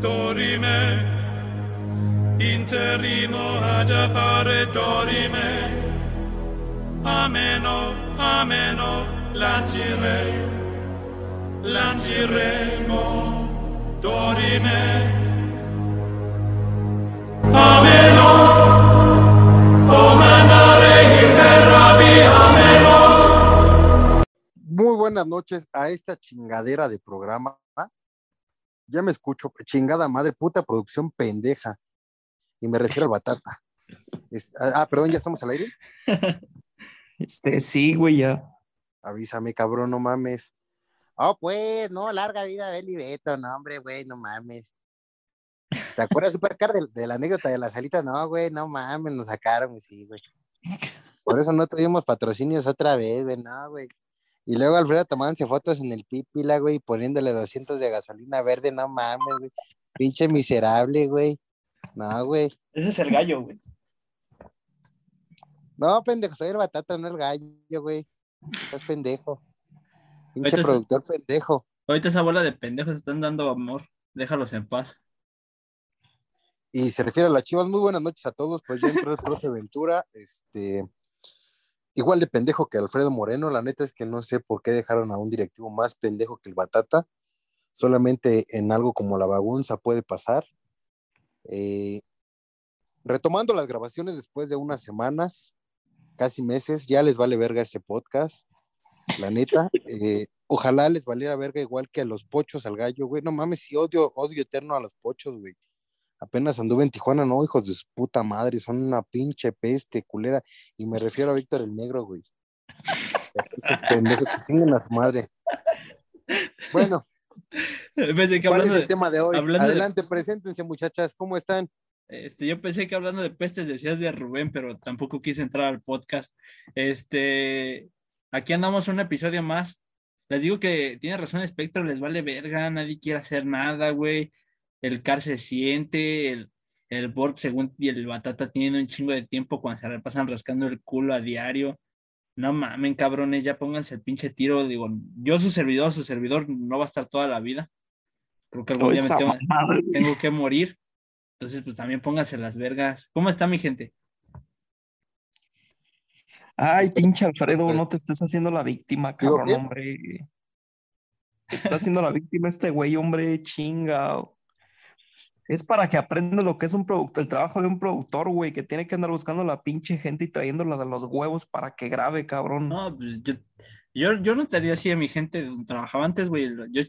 dorime, interimo ad appare dorime, ameno, ameno, lancire, lanciremo, dorime, ameno, o mandare in terravi, ameno. Muy buenas noches a esta chingadera de programa. Ya me escucho, chingada madre, puta producción pendeja. Y me refiero al batata. Es- ah, perdón, ya estamos al aire. Este, sí, güey, ya. Avísame, cabrón, no mames. Oh, pues, no, larga vida, Beli Beto, no, hombre, güey, no mames. ¿Te acuerdas, Supercar, de, de la anécdota de las alitas? No, güey, no mames, nos sacaron, sí, güey. Por eso no tuvimos patrocinios otra vez, güey, no, güey. Y luego Alfredo tomándose fotos en el pípila, güey, poniéndole 200 de gasolina verde, no mames, güey. Pinche miserable, güey. No, güey. Ese es el gallo, güey. No, pendejo, soy el batata, no el gallo, güey. Estás pendejo. Pinche Ahorita productor pendejo. Ahorita esa bola de pendejos están dando amor. Déjalos en paz. Y se refiere a las chivas. Muy buenas noches a todos. Pues ya entró el profe Ventura. Este, igual de pendejo que Alfredo Moreno. La neta es que no sé por qué dejaron a un directivo más pendejo que el Batata. Solamente en algo como la bagunza puede pasar. Eh, retomando las grabaciones después de unas semanas, casi meses, ya les vale verga ese podcast. La neta, eh, ojalá les valiera verga igual que a los pochos, al gallo, güey. No mames, si odio, odio eterno a los pochos, güey. Apenas anduve en Tijuana, no, hijos de su puta madre, son una pinche peste culera. Y me refiero a Víctor el Negro, güey. Pendejo, que a su madre. Bueno, Pensé que ¿cuál es el de, tema de hoy? hablando de- Adelante, preséntense, muchachas, ¿cómo están? este, yo pensé que hablando de pestes decías de Rubén, pero tampoco quise entrar al podcast. Este, aquí andamos un episodio más. Les digo que tiene razón Spectro, les vale verga, nadie quiere hacer nada, güey. El Car se siente, el, el Borg según y el Batata tienen un chingo de tiempo cuando se la pasan rascando el culo a diario. No mamen, cabrones, ya pónganse el pinche tiro. Digo, yo su servidor, su servidor no va a estar toda la vida. Creo que algún día me tengo, que morir. Entonces, pues también pónganse las vergas. ¿Cómo está mi gente? Ay, pinche Alfredo, no te estés haciendo la víctima, ¿Digo cabrón, hombre. Te está haciendo la víctima este güey, hombre, chinga. Es para que aprendas lo que es un productor, el trabajo de un productor, güey, que tiene que andar buscando la pinche gente y trayéndola de los huevos para que grabe, cabrón. No, pues yo, yo, yo no estaría así a mi gente donde trabajaba antes, güey. Yo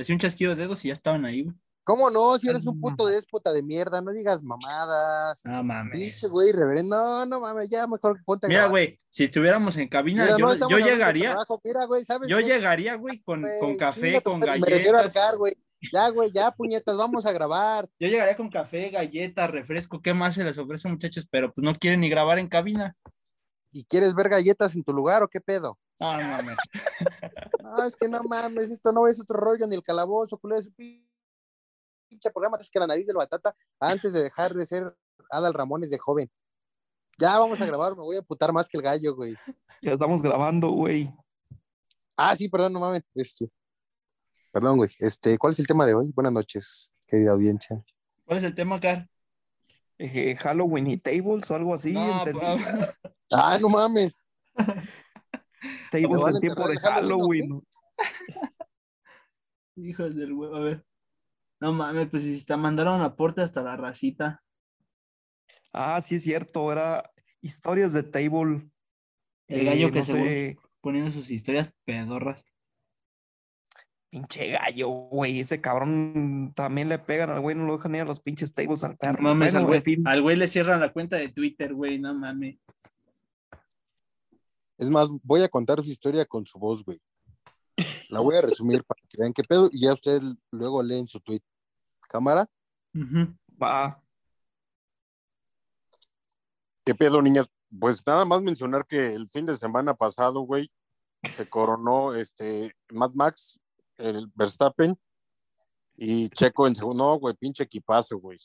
hacía un chasquido de dedos y ya estaban ahí, güey. ¿Cómo no? Si eres un Mm. puto déspota de mierda, no digas mamadas. No mames. Pinche güey, reverendo. No, no mames, ya mejor ponte a Mira, güey, si estuviéramos en cabina, Mira, yo, no llegaría, trabajo. Mira, güey, ¿sabes yo qué? llegaría, güey, con, con café, con madre, Me refiero al galletas. car, güey. Ya, güey, ya, puñetas, vamos a grabar. Yo llegaría con café, galletas, refresco, ¿qué más se les ofrece, muchachos? Pero pues no quieren ni grabar en cabina. ¿Y quieres ver galletas en tu lugar o qué pedo? No, no mames. No, es que no mames, esto no es otro rollo ni el calabozo, culero, es un pinche programa, es que la nariz del batata antes de dejar de ser Adal Ramones de joven. Ya vamos a grabar, me voy a putar más que el gallo, güey. Ya estamos grabando, güey. Ah, sí, perdón, no mames. Este. Perdón, güey. Este, ¿cuál es el tema de hoy? Buenas noches, querida audiencia. ¿Cuál es el tema, Car? Eh, Halloween y tables o algo así, No, entendí. pa- Ah, no mames. Tables en tiempo de el Halloween, Halloween. Hijos del huevo, a ver. No mames, pues si te mandaron aporte hasta la racita. Ah, sí es cierto, era historias de table. El gallo Eh, que no sé, Poniendo sus historias pedorras. Pinche gallo, güey, ese cabrón también le pegan al güey, no lo dejan ir a los pinches tables al No perro. mames, Bueno, al, güey, en fin, al güey le cierran la cuenta de Twitter, güey, no mames. Es más, voy a contar su historia con su voz, güey. La voy a resumir para que vean qué pedo y ya ustedes luego leen su tweet. ¿Cámara? Ujú. va. ¿Qué pedo, niñas? Pues nada más mencionar que el fin de semana pasado, güey, se coronó este Mad Max, el Verstappen y Checo en segundo. No, güey, pinche equipazo, güey.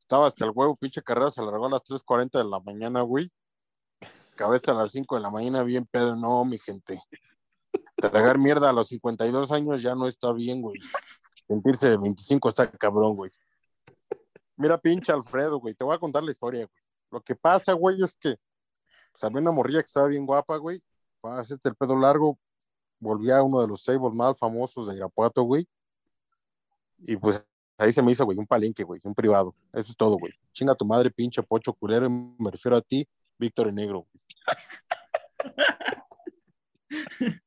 Estaba hasta el huevo, pinche carrera se largó a las 3:40 de la mañana, güey. Cabeza a las 5 de la mañana, bien pedo. No, mi gente. Tragar mierda a los 52 años ya no está bien, güey. Sentirse de 25 está cabrón, güey. Mira, pinche Alfredo, güey. Te voy a contar la historia, güey. Lo que pasa, güey, es que pues, una morrilla que estaba bien guapa, güey. Para hacerte el pedo largo, volvía a uno de los tables más famosos de Irapuato, güey. Y pues ahí se me hizo, güey, un palenque, güey, un privado. Eso es todo, güey. Chinga tu madre, pinche pocho culero. y Me refiero a ti, Víctor en negro. güey.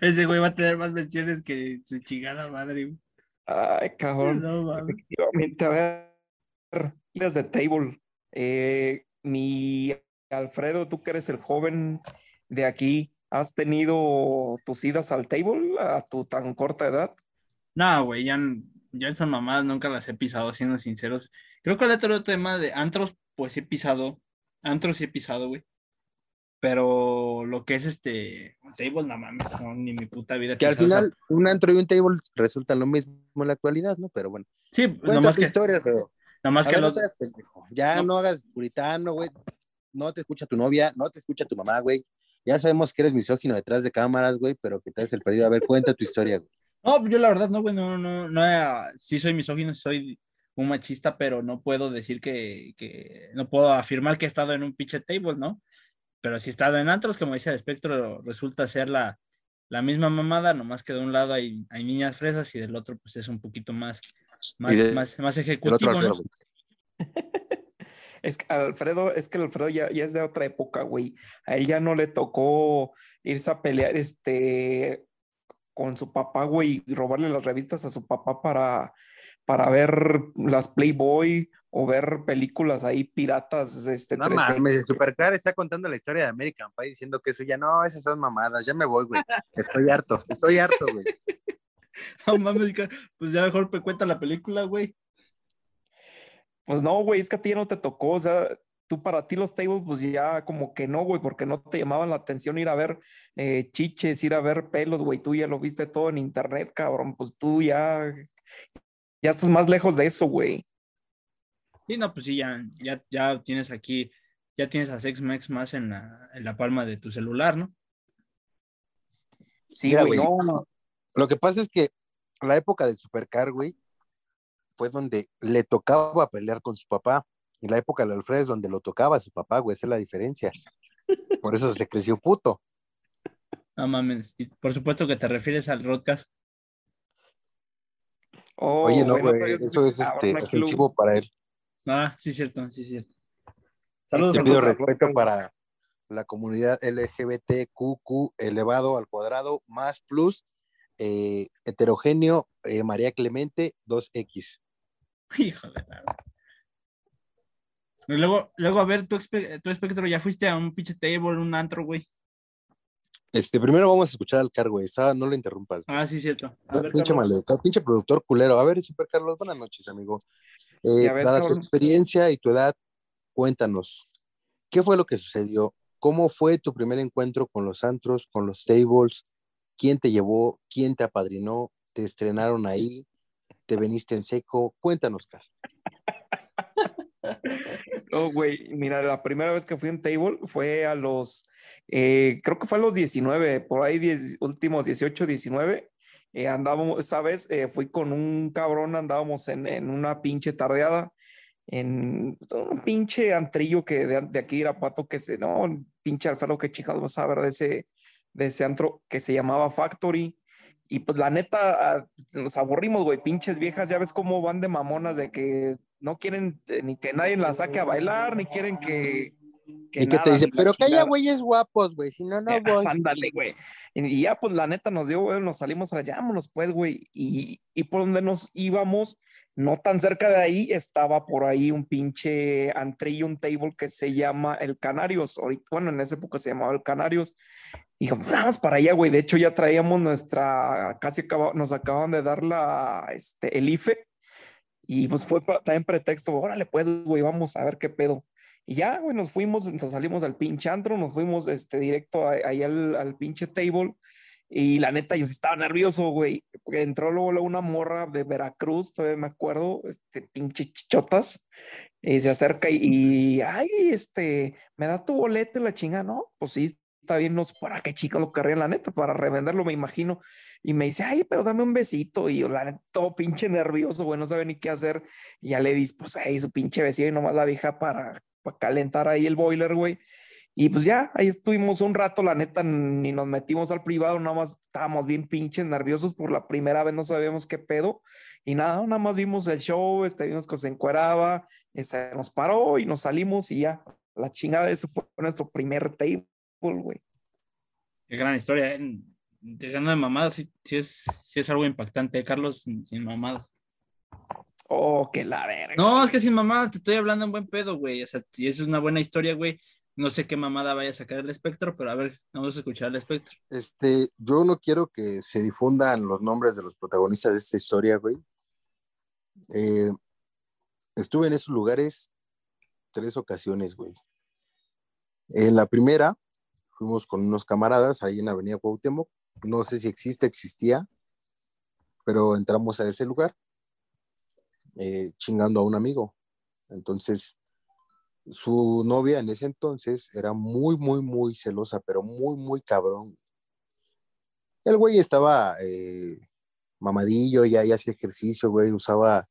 Ese güey va a tener más menciones que su chingada madre. güey. Ay, cabrón. No. Efectivamente, a ver, idas de table. Eh, mi Alfredo, tú que eres el joven de aquí, ¿has tenido tus idas al table a tu tan corta edad? No, güey, ya, ya esas mamadas nunca las he pisado, siendo sinceros. Creo que el otro tema de antros, pues he pisado. Antros sí he pisado, güey. Pero lo que es este table, no mames, no, ni mi puta vida. Que al esa- final, un antro y un table resultan lo mismo en la actualidad, ¿no? Pero bueno. Sí, nomás que, historia, pero. nomás A que ver, no los- te. Ya No. no. hagas puritano, güey. No te escucha tu novia, no te escucha tu mamá, güey. Ya sabemos que eres misógino detrás de cámaras, güey, pero que te has el perdido. A ver, cuenta tu historia, güey. No, yo la verdad no, güey, no, no, no, eh, sí soy misógino, soy un machista, pero no puedo decir que, que, no puedo afirmar que he estado en un pinche table, ¿no? Pero si he estado en antros, como dice el espectro, resulta ser la, la misma mamada, nomás que de un lado hay, hay niñas fresas y del otro pues es un poquito más, más, de- más, ejecutivo. Es que Alfredo, es que Alfredo ya, ya es de otra época, güey. A él ya no le tocó irse a pelear este con su papá, güey, y robarle las revistas a su papá para, para ver las Playboy o ver películas ahí piratas, este, No 3X. mames, Supercar está contando la historia de American Pie diciendo que eso ya no, esas son mamadas, ya me voy, güey. Estoy harto, estoy harto, güey. No mames, ca- pues ya mejor me cuenta la película, güey. Pues no, güey, es que a ti ya no te tocó, o sea, tú para ti los tables, pues ya como que no, güey, porque no te llamaban la atención ir a ver eh, chiches, ir a ver pelos, güey, tú ya lo viste todo en internet, cabrón, pues tú ya, ya estás más lejos de eso, güey. Sí, no, pues sí, ya, ya, ya tienes aquí, ya tienes a Sex Mex más en la, en la palma de tu celular, ¿no? Sí, Mira, güey, güey. no, Lo que pasa es que la época del Supercar, güey, fue donde le tocaba pelear con su papá. Y la época del Alfredo es donde lo tocaba a su papá, güey, esa es la diferencia. Por eso se creció puto. No mames. Y por supuesto que te refieres al Rodcast. Oh, Oye, no, bueno, güey, eso es este, ofensivo para él. Ah, sí, cierto, sí, cierto. Saludos Te a pido respeto para la comunidad LGBTQQ elevado al cuadrado más plus eh, heterogéneo eh, María Clemente 2X. Híjole. luego, luego, a ver, tu, espe- tu espectro, ya fuiste a un pinche table, un antro, güey. Este, primero vamos a escuchar al Car, güey. Está- no lo interrumpas. güey. Ah, sí, cierto. A ver, pinche Carlos. maleducado, pinche productor culero. A ver, Super Carlos, buenas noches, amigo. Eh, dada tu experiencia y tu edad, cuéntanos, ¿qué fue lo que sucedió? ¿Cómo fue tu primer encuentro con los antros, con los tables? ¿Quién te llevó? ¿Quién te apadrinó? ¿Te estrenaron ahí? ¿Te veniste en seco? Cuéntanos, Car. No, güey, mira, la primera vez que fui en table fue a los, eh, creo que fue a los 19, por ahí diez- últimos 18, 19. eh, andábamos, esa vez eh, fui con un cabrón, andábamos en, en una pinche tardeada, en un pinche antrillo que de, de aquí de Irapuato, que se, no, pinche Alfredo, qué chicas vas a ver de ese, de ese antro que se llamaba Factory. Y pues la neta, nos aburrimos, güey, pinches viejas, ya ves cómo van de mamonas de que no quieren eh, ni que nadie las saque a bailar, ni quieren que... que ¿Y qué te dice? Pero que haya chingada". güeyes guapos, güey. Si no, no voy. Ándale, güey. Y, ya, pues la neta nos dio, güey, nos salimos allá, vámonos, pues, güey. Y, y por donde nos íbamos, no tan cerca de ahí, estaba por ahí un pinche antrillo, un table que se llama El Canarios. Bueno, en esa época se llamaba El Canarios. Y vamos para allá, güey. De hecho, ya traíamos nuestra, casi nos acaban de dar la, este, el IFE. Y pues fue también pretexto, órale, pues, güey, vamos a ver qué pedo. Y ya, güey, nos fuimos, nos salimos al pinche antro, nos fuimos este, directo ahí al, al pinche table. Y la neta, yo sí estaba nervioso, güey. Porque entró luego, luego una morra de Veracruz, todavía me acuerdo, este pinche chichotas. Y se acerca y, y, ay, este, ¿me das tu boleto y la chinga? No, pues sí, está bien, no sé para qué chica lo querría, la neta, para revenderlo, me imagino. Y me dice, ay, pero dame un besito. Y yo, la neta, todo pinche nervioso, güey, no sabe ni qué hacer. Y ya le di, pues, ahí su pinche besito y nomás la vieja para, para calentar ahí el boiler, güey. Y pues ya, ahí estuvimos un rato, la neta, ni nos metimos al privado, nada más estábamos bien pinches nerviosos por la primera vez, no sabíamos qué pedo. Y nada, nada más vimos el show, este, vimos que se encueraba, este, nos paró y nos salimos y ya, la chingada, eso fue nuestro primer güey. Qué gran historia. ¿eh? Dejando de mamadas, sí, sí es, sí es algo impactante, ¿eh, Carlos, sin, sin mamadas. Oh, que la verga. No, es que sin mamadas, te estoy hablando en buen pedo, güey. O sea, si es una buena historia, güey. No sé qué mamada vaya a sacar el espectro, pero a ver, vamos a escuchar el espectro. Este, yo no quiero que se difundan los nombres de los protagonistas de esta historia, güey. Eh, estuve en esos lugares tres ocasiones, güey. En la primera, fuimos con unos camaradas ahí en Avenida Cuauhtémoc. No sé si existe, existía, pero entramos a ese lugar eh, chingando a un amigo. Entonces, su novia en ese entonces era muy, muy, muy celosa, pero muy, muy cabrón. El güey estaba eh, mamadillo, ya, ya hacía ejercicio, güey, usaba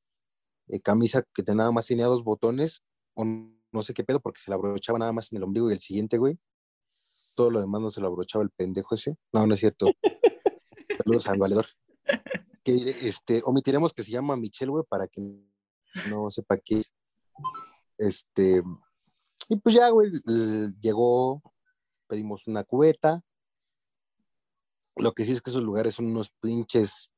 eh, camisa que nada más tenía dos botones, o no sé qué pedo, porque se la abrochaba nada más en el ombligo y el siguiente, güey. Todo lo demás no se lo abrochaba el pendejo ese. No, no es cierto. Saludos al valedor. Que, este, omitiremos que se llama Michelle, güey, para que no sepa qué es. Este, y pues ya, güey, llegó, pedimos una cubeta. Lo que sí es que esos lugares son unos pinches,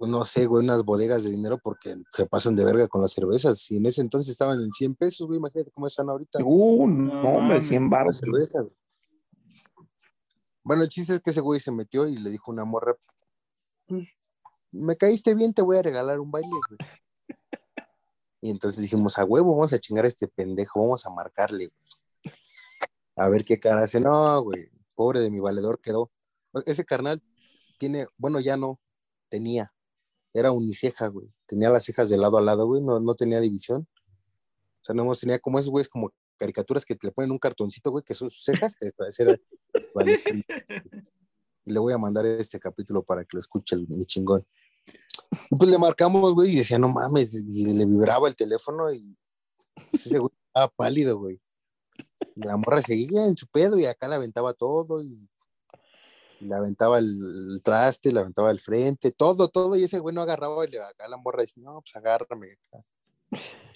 no sé, güey, unas bodegas de dinero porque se pasan de verga con las cervezas. Y en ese entonces estaban en 100 pesos, güey, imagínate cómo están ahorita. Uh, no, hombre, mames, 100 la baros. cerveza, güey. Bueno, el chiste es que ese güey se metió y le dijo una morra, pues, me caíste bien, te voy a regalar un baile, güey. Y entonces dijimos, a huevo, vamos a chingar a este pendejo, vamos a marcarle, güey. A ver qué cara hace. No, güey, pobre de mi valedor quedó. Ese carnal tiene, bueno, ya no, tenía. Era uniceja, güey. Tenía las cejas de lado a lado, güey, no, no tenía división. O sea, no tenía como esos güeyes como caricaturas que te le ponen un cartoncito, güey, que son sus cejas. Era- vale. Y le voy a mandar este capítulo para que lo escuche el, mi chingón. Y pues le marcamos, güey, y decía, no mames, y le vibraba el teléfono y pues, ese güey estaba pálido, güey. Y la morra seguía en su pedo y acá le aventaba todo y le aventaba el, traste, le aventaba el frente, todo, todo, y ese güey no agarraba y le, acá la morra dice, no, pues agárrame.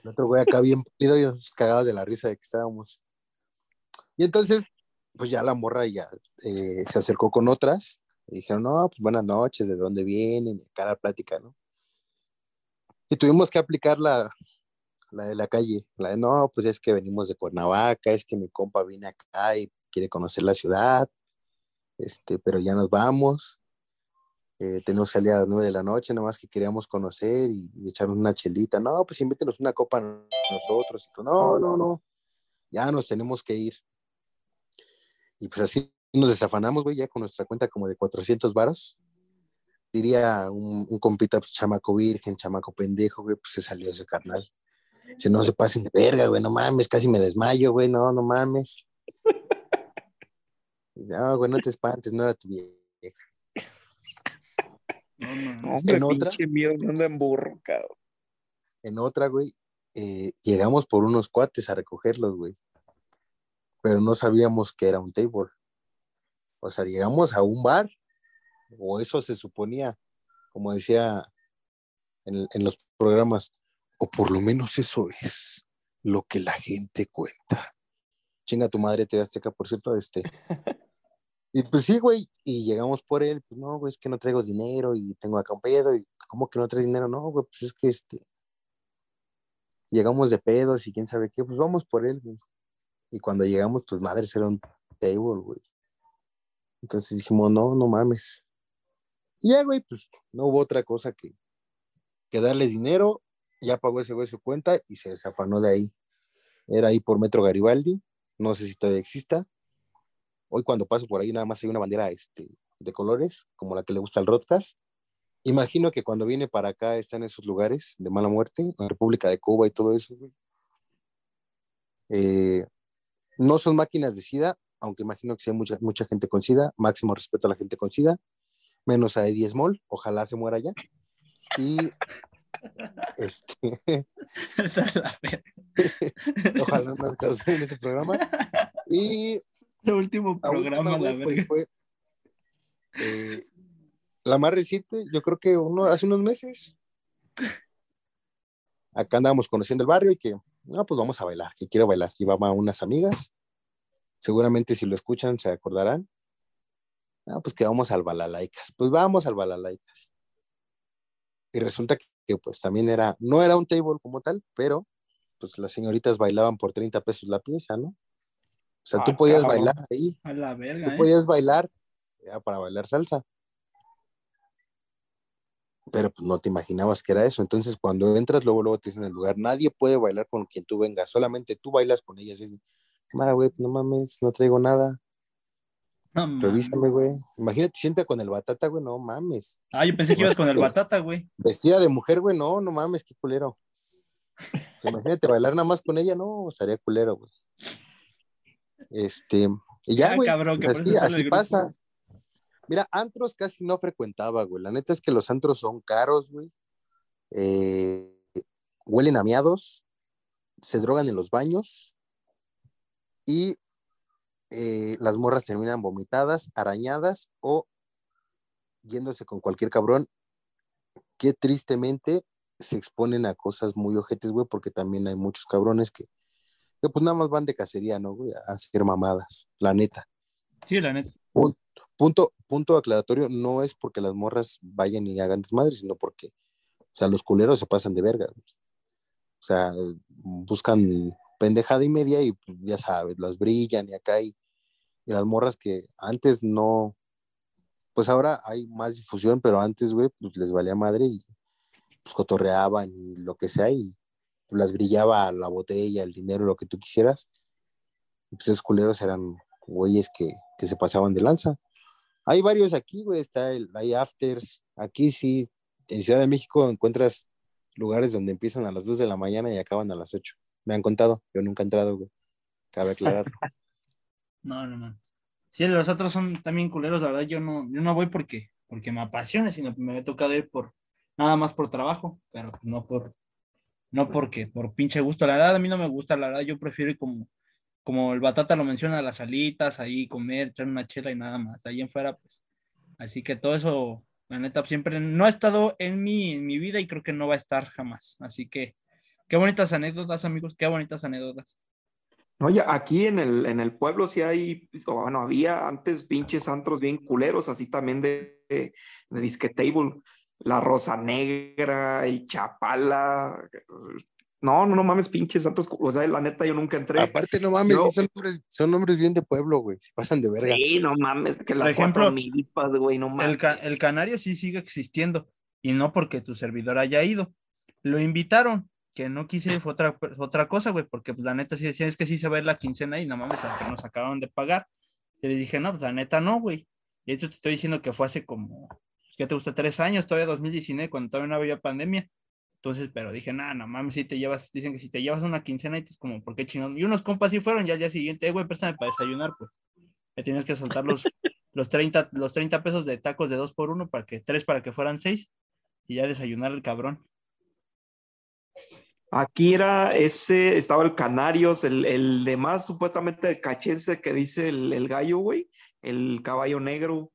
El otro güey acá bien pálido y nosotros cagados de la risa de que estábamos. Y entonces, pues ya la morra ya eh, se acercó con otras y dijeron, no, pues buenas noches, ¿de dónde vienen? Cara plática, ¿no? Y tuvimos que aplicar la, la de la calle, la de, no, pues es que venimos de Cuernavaca, es que mi compa viene acá y quiere conocer la ciudad, este, pero ya nos vamos. Eh, tenemos que salir a las nueve de la noche, nada más que queríamos conocer y, y echarnos una chelita. No, pues invítenos una copa nosotros. Y tú, no, no, no, ya nos tenemos que ir. Y pues así nos desafanamos, güey, ya con nuestra cuenta como de 400 varos. Diría un, un compita, pues chamaco virgen, chamaco pendejo, güey, pues se salió ese carnal. Dice, no se pasen de verga, güey, no mames, casi me desmayo, güey, no, no mames. No, güey, no te espantes, no era tu vieja. No, no, no. Hombre, En otra- miedo, no en burro, cabrón. En otra, güey, eh, llegamos por unos cuates a recogerlos, güey. Pero no sabíamos que era un table. O sea, llegamos a un bar, o eso se suponía, como decía en, en los programas, o por lo menos eso es lo que la gente cuenta. Chinga tu madre, te daste acá, por cierto, este. Y pues sí, güey, y llegamos por él, pues no, güey, es que no traigo dinero y tengo acá un pedo, y ¿cómo que no traes dinero? No, güey, pues es que este, llegamos de pedos y quién sabe qué, pues vamos por él, güey. Y cuando llegamos, pues madre, era un table, güey. Entonces dijimos, no, no mames. Y ya, güey, pues no hubo otra cosa que, que darles dinero, ya pagó ese güey su cuenta y se desafanó de ahí. Era ahí por Metro Garibaldi, no sé si todavía exista. Hoy cuando paso por ahí nada más hay una bandera este, de colores, como la que le gusta al Rodcast. Imagino que cuando viene para acá está en esos lugares de mala muerte, en República de Cuba y todo eso, güey. Eh, no son máquinas de sida, aunque imagino que hay mucha, mucha gente con SIDA, máximo respeto a la gente con SIDA, menos a Eddie Small, ojalá se muera ya. Y este, La ojalá no causa en este programa. Y El último la programa, última, la güey, pues, fue eh, la más reciente, yo creo que uno, hace unos meses. Acá andábamos conociendo el barrio y que, no, pues vamos a bailar, que quiero bailar. Llevaba unas amigas, seguramente si lo escuchan se acordarán. Ah, pues que vamos al Balalaicas. Pues vamos al Balalaicas. Y resulta que, que, pues también era, no era un table como tal, pero pues las señoritas bailaban por 30 pesos la pieza, ¿no? O sea, tú Ah, podías cabrón. bailar ahí, A la tú verga, ¿eh? podías bailar ya, para bailar salsa. Pero pues no te imaginabas que era eso. Entonces, cuando entras, luego, luego te dicen en el lugar, nadie puede bailar con quien tú vengas, solamente tú bailas con ellas. Y, Mara, güey, no mames, no traigo nada. No mames. Revísame, güey. Imagínate, sienta con el batata, güey, no mames. Ah, yo pensé que ibas con el batata, güey. Vestida de mujer, güey, no, no mames, qué culero. Imagínate bailar nada más con ella, no, estaría culero, güey. Este, y ya, Ya, güey, cabrón, que así, pasa. Mira, antros casi no frecuentaba, güey. La neta es que los antros son caros, güey. Eh, huelen a miados, se drogan en los baños y eh, las morras terminan vomitadas, arañadas o yéndose con cualquier cabrón que tristemente se exponen a cosas muy ojetes, güey, porque también hay muchos cabrones que, que pues nada más van de cacería, ¿no, güey? A hacer mamadas, la neta. Sí, la neta. Punto, punto, punto aclaratorio, no es porque las morras vayan y hagan desmadre, sino porque, o sea, los culeros se pasan de verga, güey. O sea, buscan pendejada y media y pues, ya sabes, las brillan y acá y, y las morras que antes no, pues ahora hay más difusión, pero antes, güey, pues les valía madre y pues cotorreaban y lo que sea y las brillaba la botella, el dinero, lo que tú quisieras. Y pues esos culeros eran güeyes que, que se pasaban de lanza. Hay varios aquí, güey, está el, hay afters. Aquí sí, en Ciudad de México encuentras lugares donde empiezan a las 2 de la mañana y acaban a las 8. Me han contado, yo nunca he entrado, güey. Cabe aclarar. No, no, no. Sí, los otros son también culeros, la verdad, yo no, yo no voy porque, porque me apasiona, sino que me ha tocado ir por, nada más por trabajo, pero no por, no porque, por pinche gusto. La verdad, a mí no me gusta, la verdad, yo prefiero ir como, como el batata lo menciona, las alitas, ahí comer, echar una chela y nada más. Ahí en fuera, pues. Así que todo eso, la neta, siempre no ha estado en mi, en mi vida y creo que no va a estar jamás. Así que, qué bonitas anécdotas, amigos, qué bonitas anécdotas. Oye, aquí en el, en el pueblo sí hay, bueno, había antes pinches antros bien culeros, así también de, de, de disque table. La Rosa Negra, el Chapala. No, no, no mames, pinches antros. O sea, la neta, yo nunca entré. Aparte, no mames, Yo- son, nombres, son nombres bien de pueblo, güey. Se pasan de verga. Sí, no mames, que las ejemplo, cuatro milipas, güey, no mames. El, ca- el canario sí sigue existiendo y no porque tu servidor haya ido. Lo invitaron, que no quise fue otra, otra cosa, güey, porque pues, la neta sí decía, es que sí se va a ir la quincena y no mames, que nos acaban de pagar. Y le dije, no, pues la neta no, güey. Y eso te estoy diciendo que fue hace como, ¿qué te gusta? Tres años, todavía 2019, cuando todavía no había pandemia. Entonces, pero dije, nada, no mames, si te llevas, dicen que si te llevas una quincena y es como, ¿por qué chingón? Y unos compas sí fueron, ya al día siguiente, "Eh, güey, préstame para desayunar, pues. Me tienes que soltar los, los 30, los 30 pesos de tacos de dos por uno para que, tres para que fueran seis y ya desayunar el cabrón. Aquí era ese, estaba el Canarios, el, el de más supuestamente cachense que dice el, el gallo, güey, el caballo negro.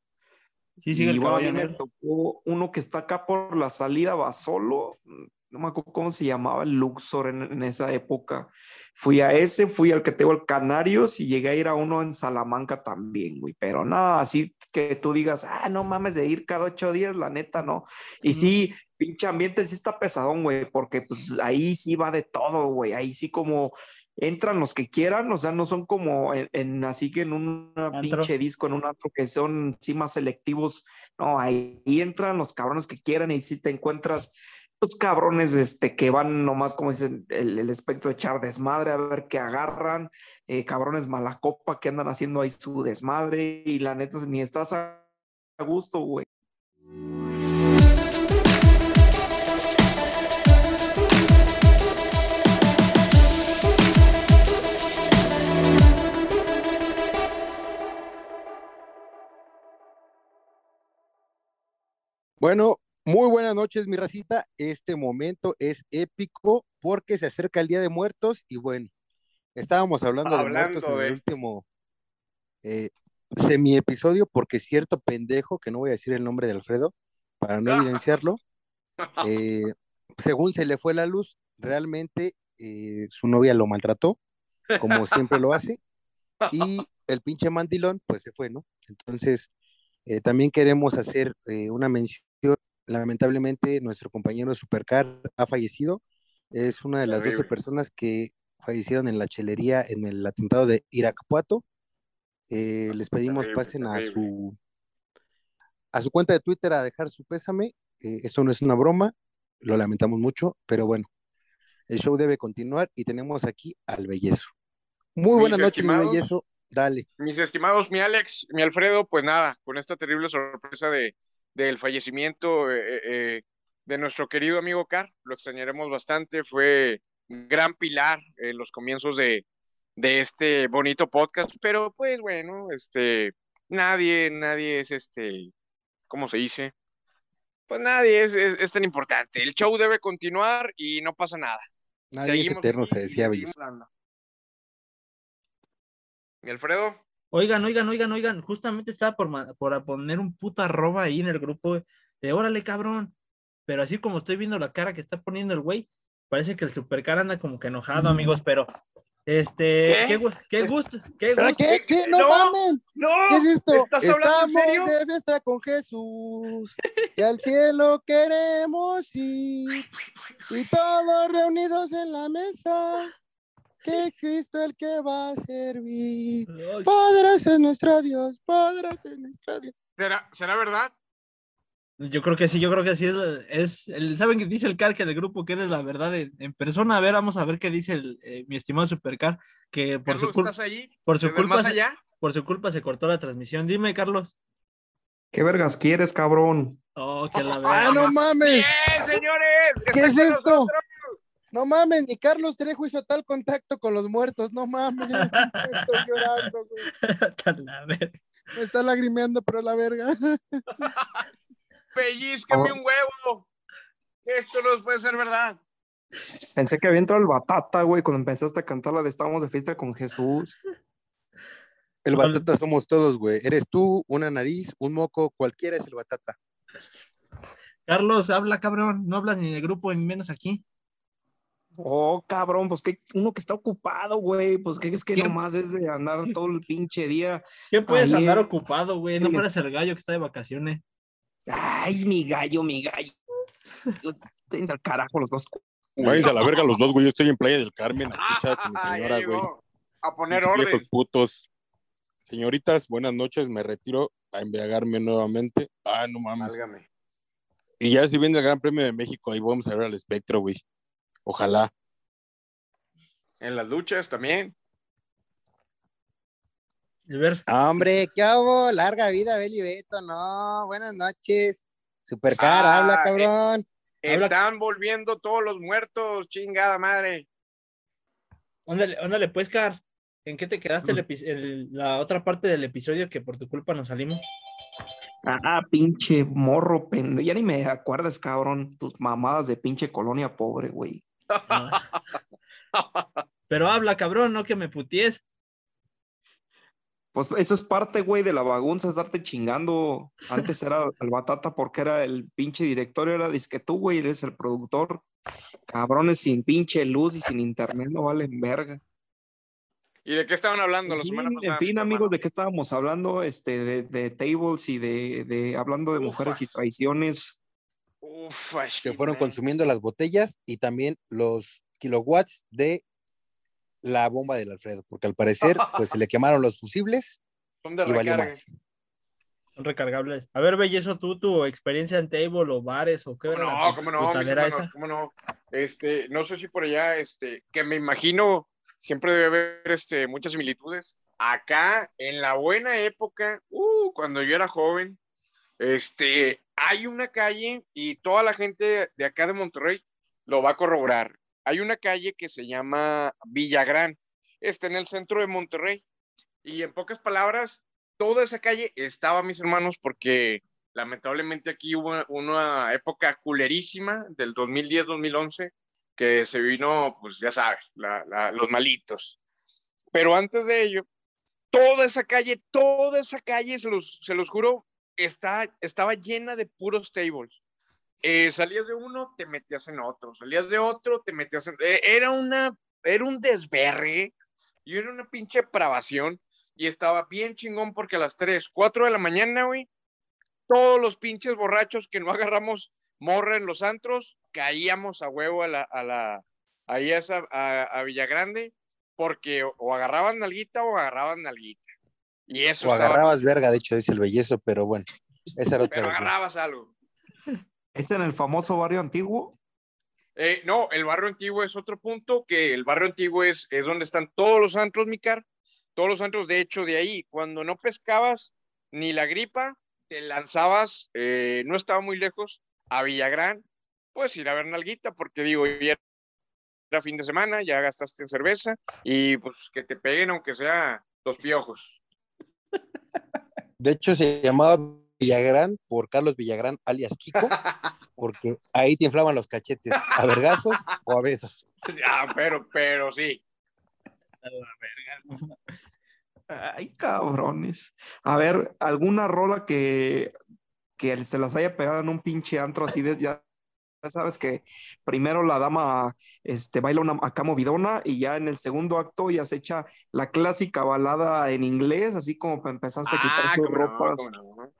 Sí, sigue y el bueno, a caballo mí me tocó uno que está acá por la salida Basolo, no me acuerdo cómo se llamaba, el Luxor en, en esa época. Fui a ese, fui al que tengo el Canarios y llegué a ir a uno en Salamanca también, güey. Pero no, así que tú digas, ah, no mames de ir cada ocho días, la neta, no. Y sí, pinche ambiente sí está pesadón, güey, porque pues ahí sí va de todo, güey. Ahí sí como entran los que quieran, o sea, no son como en, en- así que en un pinche disco, en un antro que son sí más selectivos. No, ahí, ahí entran los cabrones que quieran y si te encuentras los cabrones este, que van nomás, como dicen, el, el espectro de echar desmadre, a ver qué agarran, eh, cabrones mala copa que andan haciendo ahí su desmadre y la neta ni estás a a gusto, güey. Bueno, muy buenas noches, mi racita. Este momento es épico porque se acerca el Día de Muertos y bueno, estábamos hablando, de muertos en Hablando el último eh, porque cierto pendejo, que no voy a decir el nombre de Alfredo para no evidenciarlo, eh, según se le fue la luz, realmente eh, su novia lo maltrató, como siempre lo hace, y el pinche mandilón, pues se fue, ¿no? Entonces, eh, también queremos hacer eh, una mención. Lamentablemente, nuestro compañero Supercar ha fallecido. Es una de las 12 Terrible. personas que fallecieron en la chelería en el atentado de Irapuato. Eh, les pedimos pasen a su a su cuenta de Twitter a dejar su pésame. Eh, esto no es una broma, lo lamentamos mucho, pero bueno, el show debe continuar y tenemos aquí al bellezo. Muy buenas noches, mi bellezo. Dale. Mis estimados, mi Alex, mi Alfredo, pues nada, con esta terrible sorpresa de, del fallecimiento eh, eh, de nuestro querido amigo Car, lo extrañaremos bastante, fue un gran pilar en los comienzos de, de este bonito podcast, pero pues bueno, este, nadie, nadie es este, ¿cómo se dice? Pues nadie es, es, es tan importante. El show debe continuar y no pasa nada. Nadie es eterno, se y decía dando. Mi Alfredo. Oigan, oigan, oigan, oigan, justamente estaba por, poner un puta arroba ahí en el grupo de órale, cabrón. Pero así como estoy viendo la cara que está poniendo el güey, parece que el supercar anda como que enojado, amigos, pero este, ¿Qué? qué, qué gusto, qué ¿Ah, gusto. ¿Qué? ¿Qué? ¡No, No, mamen! ¡No! ¿Qué es esto? ¿Estás hablando en Estamos serio? de fiesta con Jesús y al cielo queremos ir y todos reunidos en la mesa que es Cristo el que va a servir. Poderoso es nuestro Dios, poderoso es nuestro Dios. ¿Será, ¿Será verdad? Yo creo que sí, yo creo que sí es, es el, ¿saben que dice el car que del grupo que eres la verdad en, en persona? A ver, vamos a ver qué dice el, eh, mi estimado supercar, que por su, Carlos, culpa, ¿estás allí? por su ¿Desde el culpa más se- allá? por su culpa se cortó la transmisión. Dime, Carlos. ¿Qué vergas quieres, cabrón? Oh, que la ¡Ah, verdad. no mames! ¡Bien, señores! ¿Qué ¡Está es esto? nosotros! No mames, ni Carlos Trejo hizo tal contacto con los muertos, no mames. Estoy llorando, güey. La verga. Me está lagrimeando, pero la verga. ¡Pellizcame Oh. un huevo! Esto no puede ser verdad. Pensé que había entrado el batata, güey, cuando empezaste a cantar la de Estábamos de fiesta con Jesús. El batata somos todos, güey. Eres tú, una nariz, un moco, cualquiera es el batata. Carlos, habla, cabrón. No hablas ni en el grupo, ni menos aquí. Oh, cabrón, pues que uno que está ocupado, güey, pues que es que ¿Qué? nomás es de andar todo el pinche día. ¿Qué puedes Ahí andar ocupado, güey? No fueras el gallo que está de vacaciones. Ay, mi gallo, mi gallo. Tienes al carajo los dos. Váyanse a la verga los dos, güey. Yo estoy en Playa del Carmen, aquí echada con mi señora, güey. A poner viejos orden. putos. Señoritas, buenas noches. Me retiro a embriagarme nuevamente. Ah, no mames. Válgame. Y ya si viene el Gran Premio de México, ahí vamos a ver al espectro, güey. Ojalá. En las luchas también. A ver, Hombre, ¿qué hago? Larga vida, Beli Beto. No, buenas noches. Supercar, Ah, habla, eh. cabrón. Habla- Están volviendo todos los muertos, chingada madre. ándale, ándale, pues, Car. ¿En qué te quedaste Pues el- la otra parte del episodio que por tu culpa nos salimos? Ah, pinche morro, pendejo. Ya ni me acuerdas, cabrón, tus mamadas de pinche colonia pobre, güey. Pero habla, cabrón, no que me puties. Pues eso es parte, güey, de la bagunza, es darte chingando. Antes era el batata porque era el pinche directorio, era disque tú, güey, eres el productor. Cabrones sin pinche luz y sin internet no valen verga. ¿Y de qué estaban hablando fin, pasada? en fin, amigos, ¿de qué estábamos hablando? Este, de, de tables y de, de hablando de mujeres y traiciones. Uf, Se fueron consumiendo las botellas y también los kilowatts de la bomba del Alfredo, porque al parecer, pues se le quemaron los fusibles. Son de y valió recarga. Son recargables. A ver, Bellezo, tú, tu experiencia en table o bares o qué ¿Cómo era la no? ¿Cómo no? Mis hermanos? ¿cómo no? Este, no sé si por allá, este, que me imagino siempre debe haber este, muchas similitudes. Acá, en la buena época, uh, cuando yo era joven, este, hay una calle y toda la gente de acá de Monterrey lo va a corroborar. Hay una calle que se llama Villagrán, está en el centro de Monterrey. Y en pocas palabras, toda esa calle estaba, mis hermanos, porque Lamentablemente aquí hubo una época culerísima del 2010-2011 que se vino, pues ya sabes, los malitos. Pero antes de ello, toda esa calle, toda esa calle, se los, se los juro, está, estaba llena de puros tables. Eh, salías de uno, te metías en otro, salías de otro, te metías en... eh, era una, era un desvergue y era una pinche pravación y estaba bien chingón porque a las 3, 4 de la mañana, güey, todos los pinches borrachos que no agarramos morra en los antros, caíamos a huevo a la, a la, ahí a, a, a Villagrande, porque o agarraban nalguita o agarraban nalguita. Y eso O estaba- agarrabas verga, de hecho, dice el bellezo, pero bueno, esa era otra pero versión. agarrabas algo. ¿Es en el famoso barrio antiguo? Eh, no, el barrio antiguo es otro punto, que el barrio antiguo es, es donde están todos los antros, mi car. Todos los antros, de hecho, de ahí, cuando no pescabas ni la gripa, te lanzabas, eh, no estaba muy lejos, a Villagrán, pues ir a ver nalguita, porque digo, ya era fin de semana, ya gastaste en cerveza, y pues que te peguen, aunque sea los piojos. De hecho, se llamaba Villagrán por Carlos Villagrán, alias Kiko, porque ahí te inflaban los cachetes, a vergazos o a besos. Ah, pero, pero sí. A la verga, no. Ay, cabrones. A ver, ¿alguna rola que, que se las haya pegado en un pinche antro así de, ya, ya sabes que primero la dama este, baila una acá movidona y ya en el segundo acto ya se echa la clásica balada en inglés, así como para empezarse a quitar Ah, sus no, ropas. no.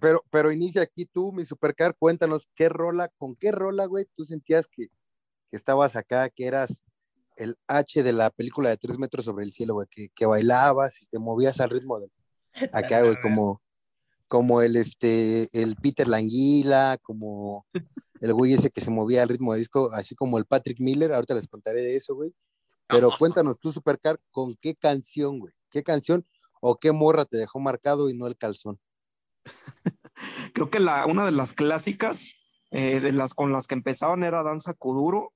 Pero, pero inicia aquí tú, mi supercar, cuéntanos qué rola, con qué rola, güey, tú sentías que, que estabas acá, que eras el H de la película de tres metros sobre el cielo, güey, que, que bailabas y te movías al ritmo de acá, güey, como, como el este, el Peter Languila, como el güey ese que se movía al ritmo de disco, así como el Patrick Miller, ahorita les contaré de eso, güey. Pero cuéntanos tú, Supercar, con qué canción, güey, qué canción o qué morra te dejó marcado y no el calzón. Creo que la, una de las clásicas, eh, de las con las que empezaban era Danza Kuduro.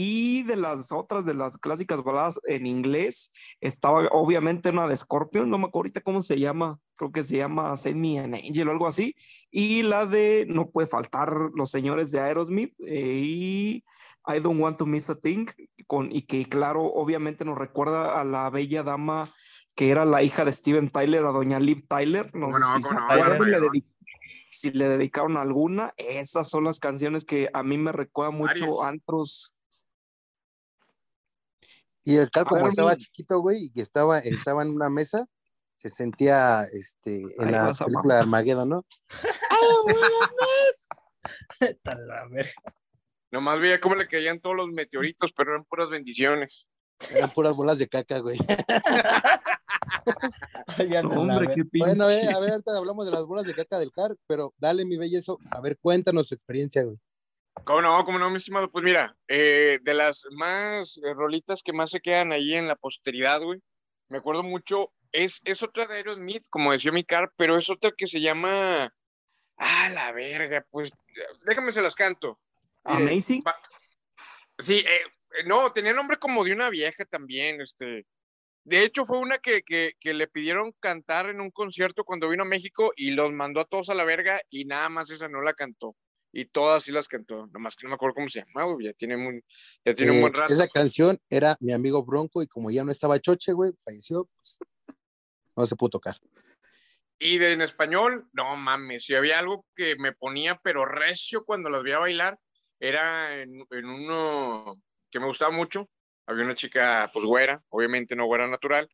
Y de las otras, de las clásicas baladas en inglés, estaba obviamente una de Scorpion, no me acuerdo ahorita cómo se llama, creo que se llama Send Me an Angel o algo así. Y la de, no puede faltar, Los Señores de Aerosmith eh, y I Don't Want to Miss a Thing, con, y que claro, obviamente nos recuerda a la bella dama que era la hija de Steven Tyler, a doña Liv Tyler. No ¿Cómo sé si le si le dedicaron alguna, esas son las canciones que a mí me recuerdan mucho Varias. antros. Y el cal, como estaba chiquito, güey, y que estaba, estaba en una mesa, se sentía este, en la película de Armageddon, ¿no? A la verga. Nomás veía cómo le caían todos los meteoritos, pero eran puras bendiciones. Eran puras bolas de caca, güey. Hombre, qué. Bueno, a ver, a ver, ahorita hablamos de las bolas de caca del car, pero dale, mi bellezo, a ver, cuéntanos tu experiencia, güey. ¿Cómo no? ¿Cómo no, mi estimado? Pues mira, eh, de las más eh, rolitas que más se quedan ahí en la posteridad, güey, me acuerdo mucho, es, es otra de Aerosmith, como decía mi car, pero es otra que se llama... Ah, la verga, pues déjame se las canto. Amazing. Sí, eh, eh, no, tenía nombre como de una vieja también, este. De hecho, fue una que, que, que le pidieron cantar en un concierto cuando vino a México y los mandó a todos a la verga y nada más esa no la cantó. Y todas sí las cantó, nomás que no me acuerdo cómo se llama, güey, ya tiene, muy, ya tiene un Eh, buen rato. esa canción era mi amigo Bronco, y como ya no estaba choche, güey, falleció, pues, no se pudo tocar. Y de, en español, no mames, si había algo que me ponía pero recio cuando las veía bailar, era en, en uno que me gustaba mucho. Había una chica, pues güera, obviamente no güera natural,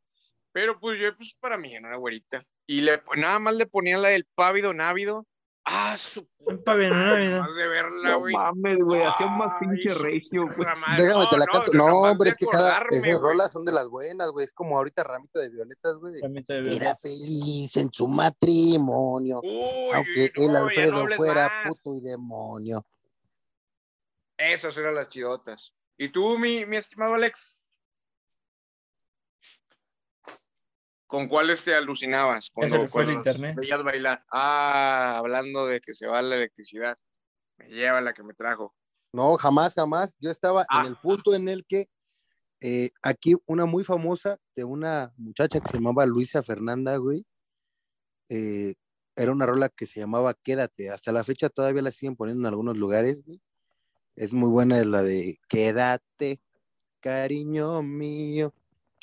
pero pues yo, pues para mí era una güerita. Y le, nada más le ponía la del pávido návido. Ah, su más de verla, No güey. mames, güey, hacía un más pinche regio, güey. puta. Déjame te la No, canto. no, No, hombre, es que cada, esas rolas son de las buenas, güey, es como ahorita Ramito de Violetas, güey. Ramito de Era verdad. feliz en su matrimonio, Uy, aunque no, el no Alfredo fuera más. puto y demonio. Esas eran las chidotas. ¿Y tú, mi, mi estimado Alex? ¿Con cuáles te alucinabas se cuando, fue el cuando internet. veías bailar? Ah, hablando de que se va la electricidad. Me lleva la que me trajo. No, jamás, jamás. Yo estaba Ah. en el punto en el que eh, aquí una muy famosa de una muchacha que se llamaba Luisa Fernanda, güey. eh, era una rola que se llamaba Quédate. Hasta la fecha todavía la siguen poniendo en algunos lugares. güey. Es muy buena, es la de Quédate, cariño mío,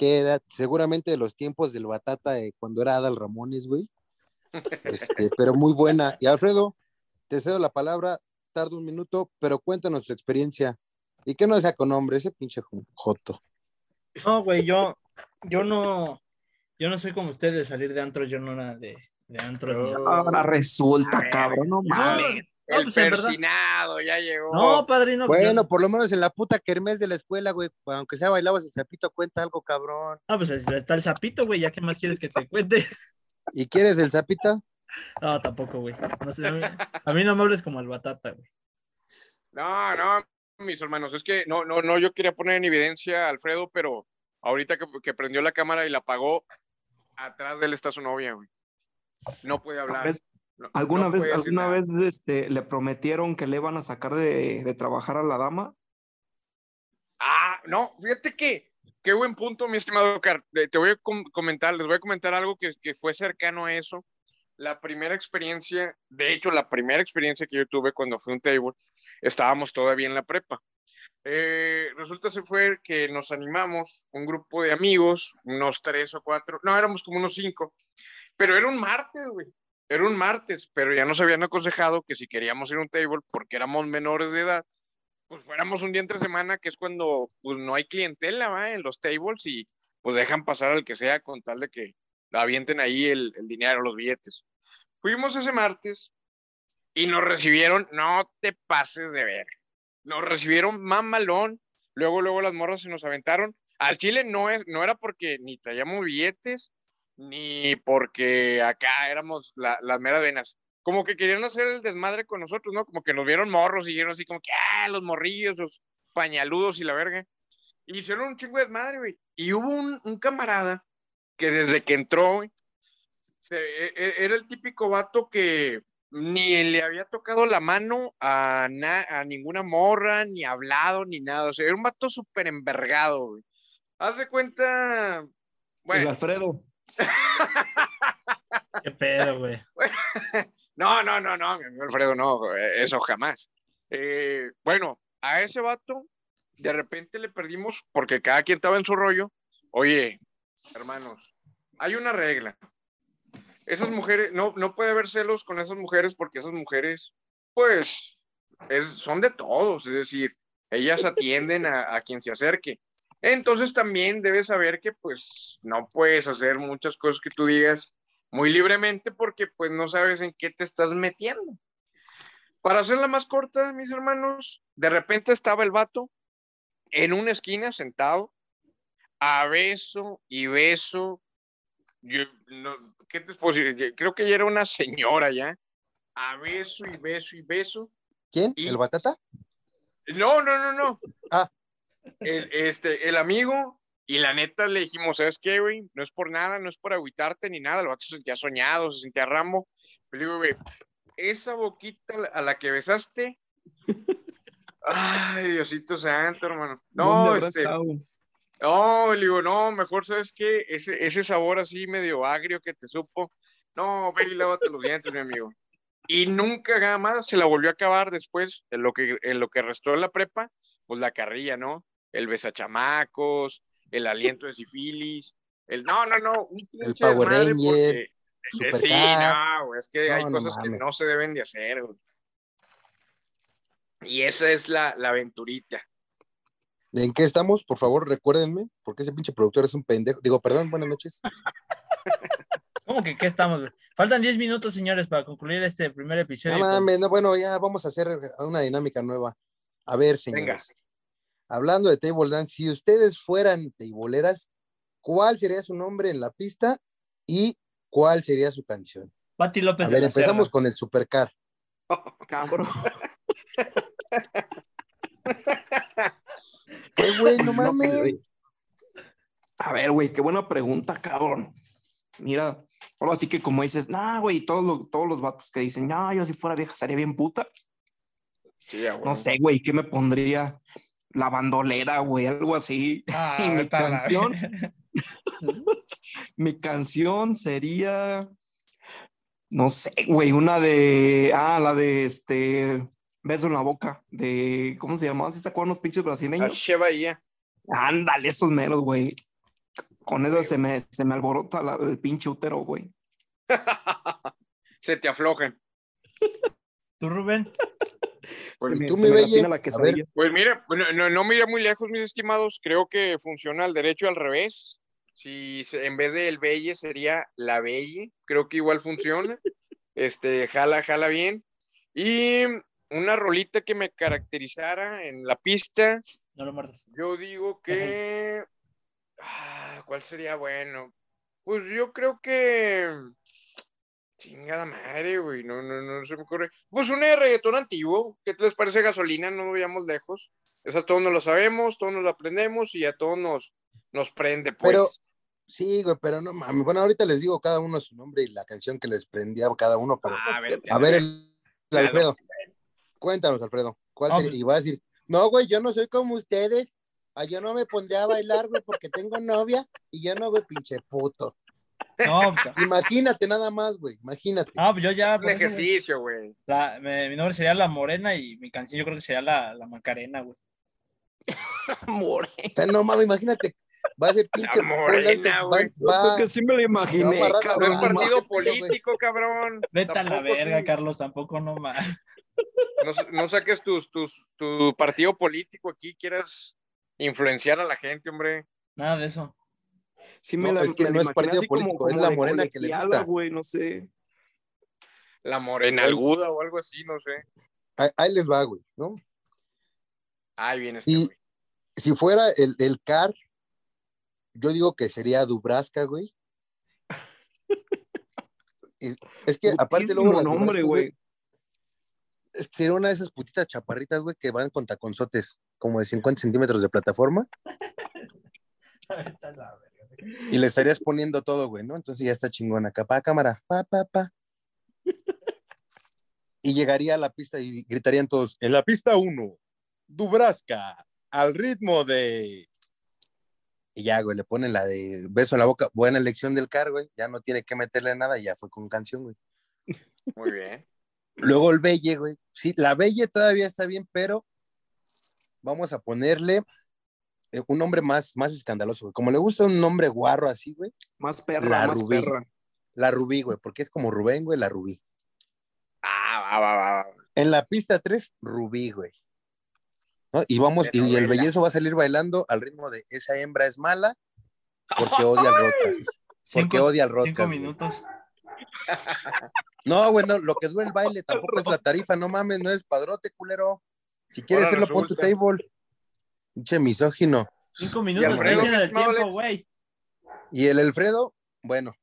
quédate. Seguramente de los tiempos del Batata de cuando era Adal Ramones, güey. Este, pero muy buena. Y Alfredo, te cedo la palabra, tarda un minuto, pero cuéntanos tu experiencia. Y que no sea con hombre, ese pinche joto. No, güey, yo, yo no, yo no soy como ustedes de salir de antro, yo no era de, de antro. Ahora resulta, cabrón, no mames. No, el pues, en verdad- persinado ya llegó. No, padrino. pues, Bueno, por lo menos en la puta kermés de la escuela, güey, pues, aunque sea bailabas el zapito, cuenta algo, cabrón. Ah, pues está el sapito, güey, ya que más quieres que te cuente. ¿Y quieres el zapito? No, tampoco, güey. No sé, a, mí, a mí no me hables como al batata, güey. No, no, mis hermanos, es que no, no, no, yo quería poner en evidencia a Alfredo, pero ahorita que, que prendió la cámara y la apagó, atrás de él está su novia, güey. No puede hablar. ¿Ves? No- ¿Alguna no vez, alguna nada. vez este, le prometieron que le iban a sacar de, de trabajar a la dama? Ah, no, fíjate que, qué buen punto, mi estimado Car. Eh, Te voy a com- comentar, les voy a comentar algo que, que fue cercano a eso. La primera experiencia, de hecho, la primera experiencia que yo tuve cuando fui a un table, estábamos todavía en la prepa. Eh, resulta se fue que nos animamos, un grupo de amigos, unos tres o cuatro, no, éramos como unos cinco, pero era un martes, güey. Era un martes, pero ya nos habían aconsejado que si queríamos ir a un table porque éramos menores de edad, pues fuéramos un día entre semana, que es cuando pues no hay clientela ¿va? en los tables y pues dejan pasar al que sea con tal de que avienten ahí el, el dinero, los billetes. Fuimos ese martes y nos recibieron, no te pases de ver, nos recibieron mamalón, luego, luego las morras se nos aventaron. Al Chile no, es, no era porque ni traíamos billetes, ni porque acá éramos la- las meras venas como que querían hacer el desmadre con nosotros, ¿no? Como que nos vieron morros y dijeron así como que, ah, los morrillos, los pañaludos y la verga. Y hicieron un chingo de desmadre, güey. Y hubo un, un camarada que desde que entró, güey, se- e- e- era el típico vato que ni le había tocado la mano a, na- a ninguna morra, ni hablado, ni nada. O sea, era un vato súper envergado, güey. Haz de cuenta, El bueno, Alfredo. Qué pedo, güey. No, no, no, no, mi amigo Alfredo, no, eh, eso jamás. Eh, bueno, a ese vato de repente le perdimos porque cada quien estaba en su rollo. Oye, hermanos, hay una regla. Esas mujeres, no, no puede haber celos con esas mujeres porque esas mujeres, pues, es- son de todos, es decir, ellas atienden a, a quien se acerque. Entonces también debes saber que, pues, no puedes hacer muchas cosas que tú digas muy libremente porque pues no sabes en qué te estás metiendo. Para hacerla más corta, mis hermanos, de repente estaba el vato en una esquina sentado, a beso y beso. Yo, no, ¿Qué te puedo decir? Creo que ya era una señora ya. A beso y beso y beso. ¿Quién? Y- ¿El batata? No, no, no, no. Ah. El, este, el amigo, y la neta le dijimos, ¿sabes qué, güey? No es por nada, no es por agüitarte ni nada. El vato se sentía soñado, se sentía rambo. Pero digo, güey, esa boquita a la que besaste. Ay, Diosito santo, hermano. No, ¿Dónde habrá este. No, le digo, no, mejor, ¿sabes qué? Ese, ese sabor así medio agrio que te supo. No, ve y lávate los dientes, mi amigo. Y nunca jamás se la volvió a acabar después, en lo que, en lo que restó en la prepa, pues la carrilla, ¿no? El besachamacos, el aliento de sífilis, el no, no, no, un pinche Power desmadre Ranger, porque- eh, Supercar. sí, no, güey, es que No, hay no cosas que no se deben de hacer, güey. Y esa es la, la aventurita. ¿En qué estamos? Por favor, recuérdenme, porque ese pinche productor es un pendejo. Digo, perdón, buenas noches. ¿Cómo que qué estamos? Faltan 10 minutos, señores, para concluir este primer episodio. No mames, no, bueno, ya vamos a hacer una dinámica nueva. A ver, señores. Hablando de table dance, si ustedes fueran tableeras, ¿cuál sería su nombre en la pista y cuál sería su canción? Pati López A ver, empezamos Serra. con el supercar. Cabrón. Qué bueno, No, mames. A ver, güey, qué buena pregunta, cabrón. Mira, ahora sí que como dices, nah, güey, todos los, todos los vatos que dicen, no, yo si fuera vieja sería bien puta. Sí, a No sé, güey, ¿qué me pondría? La bandolera, güey, algo así. Ah, Y mi vete a la- canción, mi canción sería No sé, güey, una de. Ah, la de este. Beso en la boca. De. ¿Cómo se llamaba? ¿Sí se acuerdan los pinches brasileños? Che Bahía. Ándale, esos meros, güey. Con eso se me, se me alborota la- el pinche útero, güey. Se te aflojan. ¿Tú, Rubén? Se ¿y me- tú, me latina la A ver. quesadilla. Pues mire, no, no, no mire muy lejos, mis estimados. Creo que funciona al derecho y al revés. Si se- en vez del belle sería la belle, creo que igual funciona. Este, jala, jala bien. Y una rolita que me caracterizara en la pista, No lo muerdas. yo digo que. Ah, ¿Cuál sería bueno? Pues yo creo que. Chingada madre, güey. No, no, no se me ocurre. Pues una de reggaetón antiguo. ¿Qué te les parece gasolina? No nos vayamos lejos. Esa todos nos lo sabemos, todos nos lo aprendemos y a todos nos, nos prende, pues. Pero- Sí, güey, pero no mames. Bueno, ahorita les digo cada uno su nombre y la canción que les prendía a cada uno, pero a ver, a ver, el. Alfredo. Cuéntanos, Alfredo. ¿Cuál sería? Y va a decir, no, güey, yo no soy como ustedes. Ah, Yo no me pondría a bailar, güey, porque tengo novia y yo no, güey, pinche puto. No, Imagínate nada más, güey, imagínate. no, pues yo ya. un ejercicio, güey. mi nombre sería La Morena y mi canción yo creo que sería La, la Macarena, güey. More. O sea, no mames, imagínate. Va a ser pinche. La morena, va- güey. que sí me lo imaginé, No es partido político, cabrón. Vete a la verga, tú- Carlos, tampoco no más. No, no saques tus, tus, tu partido político aquí, quieras influenciar a la gente, hombre. Nada de eso. Sí me No, la, es que me la no es partido como- político, es como la morena que le gusta. güey, no sé. La morena alguda o algo así, no sé. Ahí, ahí les va, güey, ¿no? Ay, bien este, Y- güey. Si fuera el, el CAR, yo digo que sería Dubraska, güey. Y- es que aparte luego Putísimo las nombre, güey. es que Sería una de esas putitas chaparritas, güey, que van con taconzotes como de 50 centímetros de plataforma y le estarías poniendo todo, güey, ¿no? Entonces ya está chingón acá, pa, cámara, pa, pa, pa. Y llegaría a la pista y gritarían todos, en la pista 1, Dubraska, al ritmo de... Y ya, güey, le ponen la de beso en la boca, buena elección del car, güey, ya no tiene que meterle nada, ya fue con canción, güey. Muy bien. Luego el Belle, güey. Sí, la Belle todavía está bien, pero vamos a ponerle eh, un nombre más, más escandaloso, güey. Como le gusta un nombre guarro así, güey. Más perra, La más Rubí. perra. La Rubí, güey, porque es como Rubén, güey, la Rubí. Ah, va, va, va. va. En la pista 3, Rubí, güey. ¿No? Y vamos, y, y el bellezo va a salir bailando al ritmo de esa hembra es mala porque odia al Rotas. Porque Cinco- odia al Rotas. Cinco minutos. No, güey, no, lo que dura el baile tampoco es la tarifa, no mames, no es padrote, culero. Si quieres Ahora hacerlo, pon tu table. Pinche misógino. Cinco minutos, estimado tiempo, güey. Y el Alfredo, bueno.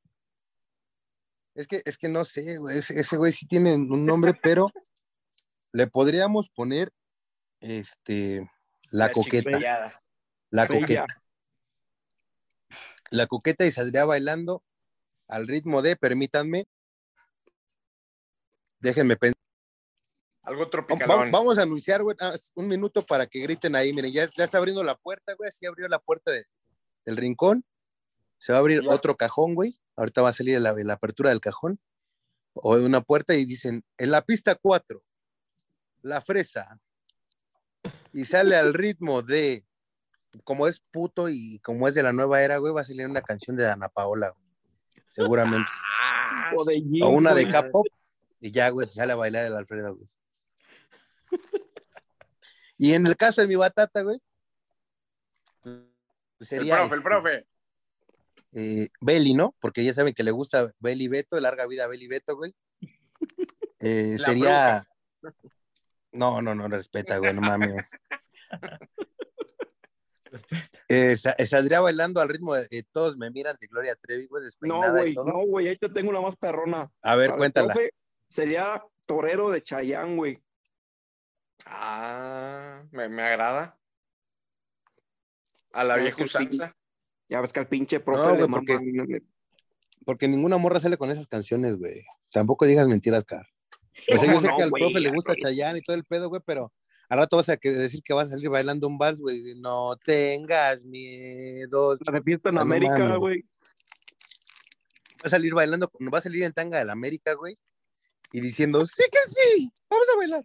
Es que, es que no sé, güey. Ese, ese güey sí tiene un nombre, pero le podríamos poner este la, coqueta. La Bella. coqueta. La coqueta y saldría bailando al ritmo de, permítanme. Déjenme pensar. Algo Vamos, tropicalón. vamos a anunciar, güey, un minuto para que griten ahí. Miren, ya, ya está abriendo la puerta, güey. Así abrió la puerta de- del rincón. Se va a abrir Ya. otro cajón, güey. Ahorita va a salir la, la apertura del cajón. O de una puerta y dicen, en la pista 4, la fresa. Y sale al ritmo de, como es puto y como es de la nueva era, güey, va a salir una canción de Ana Paola, güey. Seguramente. Ah, O de o una de. K-pop. Y ya, güey, se sale a bailar el Alfredo, güey. Y en el caso de mi batata, güey, pues el sería profe, el este, profe. eh, Beli, ¿no? Porque ya saben que le gusta Beli Beto, larga vida a Beli Beto, güey. Eh, sería. No, no, no, respeta, güey, no mames. Eh, sa- saldría bailando al ritmo de, Todos me miran de Gloria Trevi, güey, No, güey, todo. no, güey, ahí te tengo una más perrona. A ver, el cuéntala. profe, Sería torero de Chayán, güey. Ah, me, me agrada. A la vieja usanza. Ya ves que al pinche profe No, le porque- Porque ninguna morra sale con esas canciones, güey. Tampoco digas mentiras, Car. Sea, yo ¿Cómo sé no, que al profe le gusta. Chayanne y todo el pedo, güey, pero al rato vas a que- decir que vas a salir bailando un vals, güey. No tengas miedo. La de fiesta en no América, güey. Va a salir bailando, va a salir en tanga del América, güey. Y diciendo, sí que sí, vamos a bailar.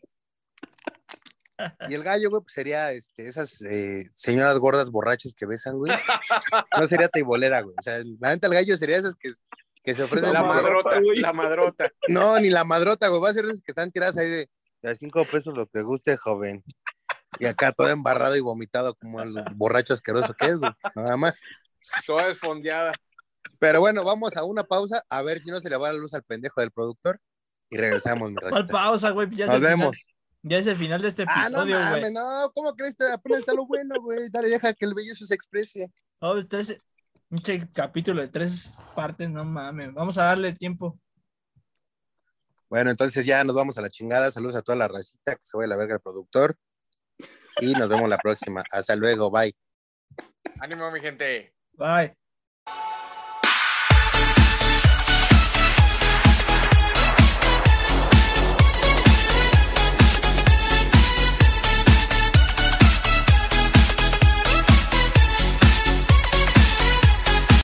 Y el gallo, güey, pues sería este, esas eh, señoras gordas borrachas que besan, güey. No sería teibolera, güey. O sea, la neta, el gallo sería esas que, que se ofrecen. La madrota, güey. la madrota. No, ni la madrota, güey. Va a ser esas que están tiradas ahí de, de a cinco pesos lo que guste, joven. Y acá todo embarrado y vomitado como el borracho asqueroso que es, güey. Nada más. Toda desfondeada. Pero bueno, vamos a una pausa a ver si no se le va la luz al pendejo del productor. Y regresamos, ¿Cuál pausa, güey? Ya Nos vemos. Ya es el final de este Ah, no episodio, güey. mames, no, ¿cómo crees? Apenas está lo bueno, güey. Dale, deja que el belloso se exprese. Oh, tres- un capítulo de tres partes, no mames. Vamos a darle tiempo. Bueno, entonces ya nos vamos a la chingada. Saludos a toda la racita, que se vaya a la verga el productor. Y nos vemos la próxima. Hasta luego, bye. Ánimo, mi gente. Bye.